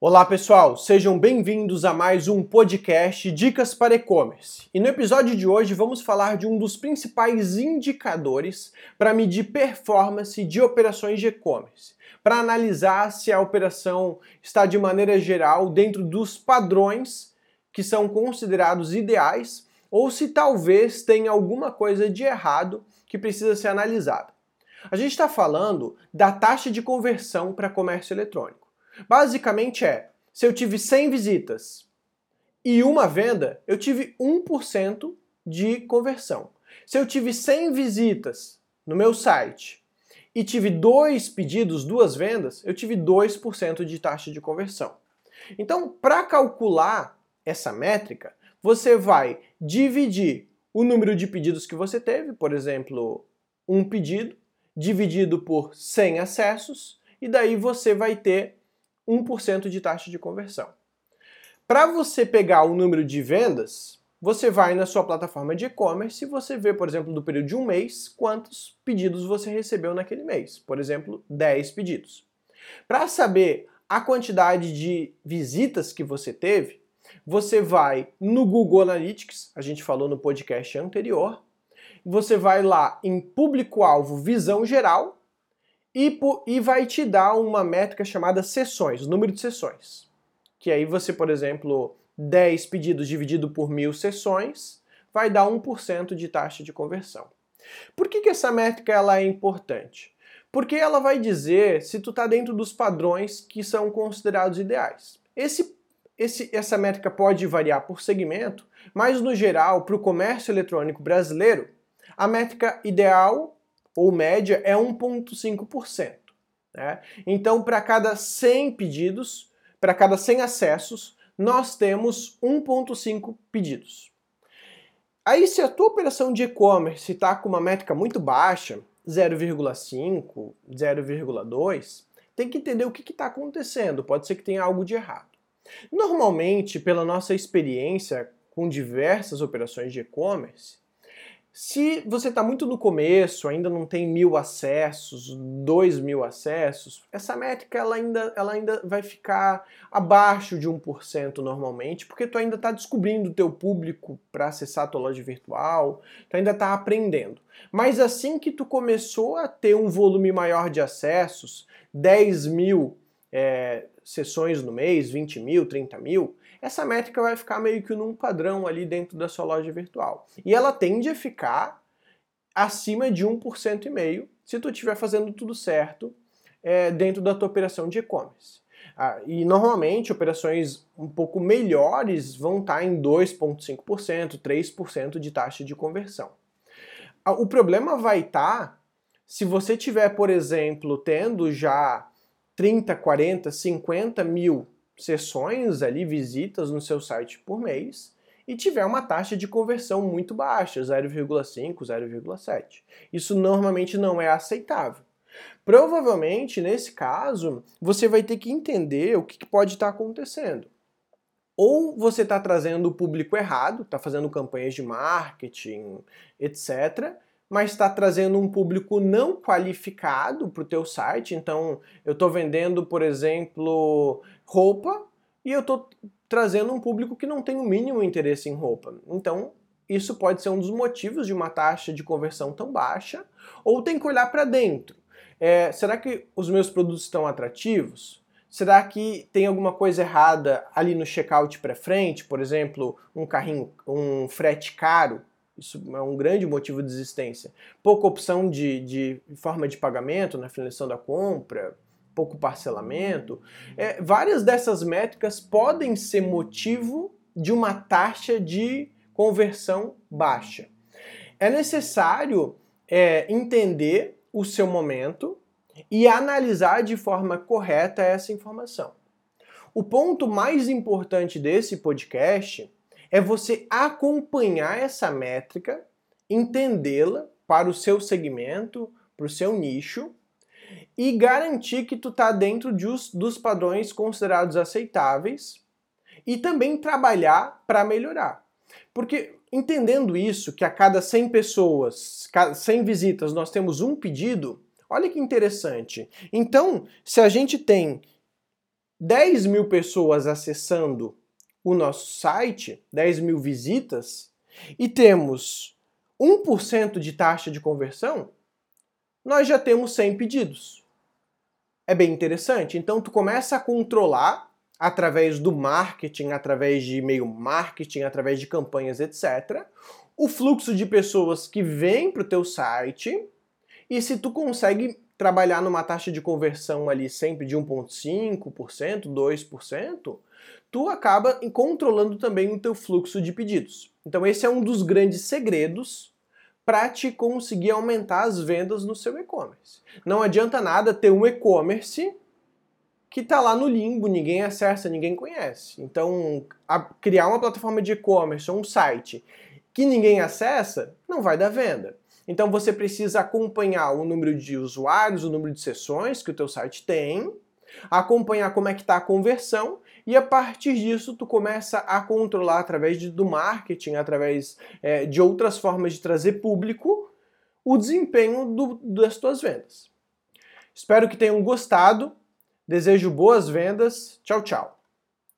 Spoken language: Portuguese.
Olá pessoal, sejam bem-vindos a mais um podcast Dicas para E-Commerce. E no episódio de hoje vamos falar de um dos principais indicadores para medir performance de operações de e-commerce, para analisar se a operação está de maneira geral dentro dos padrões que são considerados ideais ou se talvez tenha alguma coisa de errado que precisa ser analisada. A gente está falando da taxa de conversão para comércio eletrônico. Basicamente é, se eu tive 100 visitas e uma venda, eu tive 1% de conversão. Se eu tive 100 visitas no meu site e tive dois pedidos, duas vendas, eu tive 2% de taxa de conversão. Então, para calcular essa métrica, você vai dividir o número de pedidos que você teve, por exemplo, um pedido, dividido por 100 acessos, e daí você vai ter 1% de taxa de conversão. Para você pegar o número de vendas, você vai na sua plataforma de e-commerce e você vê, por exemplo, do período de um mês, quantos pedidos você recebeu naquele mês. Por exemplo, 10 pedidos. Para saber a quantidade de visitas que você teve, você vai no Google Analytics, a gente falou no podcast anterior, você vai lá em público-alvo visão geral e, e vai te dar uma métrica chamada sessões, número de sessões. Que aí você, por exemplo, 10 pedidos dividido por mil sessões vai dar 1% de taxa de conversão. Por que, que essa métrica ela é importante? Porque ela vai dizer se tu está dentro dos padrões que são considerados ideais. Esse, esse, essa métrica pode variar por segmento, mas no geral, para o comércio eletrônico brasileiro, a métrica ideal ou média, é 1,5%. Né? Então, para cada 100 pedidos, para cada 100 acessos, nós temos 1,5 pedidos. Aí, se a tua operação de e-commerce está com uma métrica muito baixa, 0,5, 0,2, tem que entender o que está acontecendo. Pode ser que tenha algo de errado. Normalmente, pela nossa experiência com diversas operações de e-commerce, se você está muito no começo, ainda não tem mil acessos, dois mil acessos, essa métrica ela ainda, ela ainda vai ficar abaixo de 1% normalmente, porque tu ainda está descobrindo o teu público para acessar a tua loja virtual, tu ainda está aprendendo. Mas assim que tu começou a ter um volume maior de acessos, 10 mil é, sessões no mês, 20 mil, 30 mil, essa métrica vai ficar meio que num padrão ali dentro da sua loja virtual. E ela tende a ficar acima de 1,5% se tu estiver fazendo tudo certo é, dentro da tua operação de e-commerce. Ah, e normalmente operações um pouco melhores vão estar em 2,5%, 3% de taxa de conversão. Ah, o problema vai estar se você tiver, por exemplo, tendo já 30, 40, 50 mil sessões ali, visitas no seu site por mês, e tiver uma taxa de conversão muito baixa, 0,5, 0,7. Isso normalmente não é aceitável. Provavelmente, nesse caso, você vai ter que entender o que pode estar acontecendo. Ou você está trazendo o público errado, está fazendo campanhas de marketing, etc., mas está trazendo um público não qualificado para o teu site. Então, eu estou vendendo, por exemplo, roupa e eu estou trazendo um público que não tem o mínimo interesse em roupa. Então, isso pode ser um dos motivos de uma taxa de conversão tão baixa. Ou tem que olhar para dentro. É, será que os meus produtos estão atrativos? Será que tem alguma coisa errada ali no checkout para frente? Por exemplo, um carrinho, um frete caro isso é um grande motivo de existência. Pouca opção de, de forma de pagamento na finalização da compra, pouco parcelamento. É, várias dessas métricas podem ser motivo de uma taxa de conversão baixa. É necessário é, entender o seu momento e analisar de forma correta essa informação. O ponto mais importante desse podcast é você acompanhar essa métrica, entendê-la para o seu segmento, para o seu nicho e garantir que tu está dentro de os, dos padrões considerados aceitáveis e também trabalhar para melhorar. Porque entendendo isso, que a cada 100 pessoas, 100 visitas, nós temos um pedido, olha que interessante. Então, se a gente tem 10 mil pessoas acessando o nosso site, 10 mil visitas, e temos 1% de taxa de conversão, nós já temos 100 pedidos. É bem interessante. Então tu começa a controlar através do marketing, através de e-mail marketing, através de campanhas, etc, o fluxo de pessoas que vêm para o teu site e se tu consegue trabalhar numa taxa de conversão ali sempre de 1,5%, 2%, tu acaba controlando também o teu fluxo de pedidos. Então esse é um dos grandes segredos para te conseguir aumentar as vendas no seu e-commerce. Não adianta nada ter um e-commerce que está lá no limbo, ninguém acessa, ninguém conhece. Então, criar uma plataforma de e-commerce ou um site que ninguém acessa, não vai dar venda. Então você precisa acompanhar o número de usuários, o número de sessões que o teu site tem, acompanhar como é que está a conversão e a partir disso tu começa a controlar através de, do marketing, através é, de outras formas de trazer público, o desempenho do, das tuas vendas. Espero que tenham gostado. Desejo boas vendas. Tchau, tchau.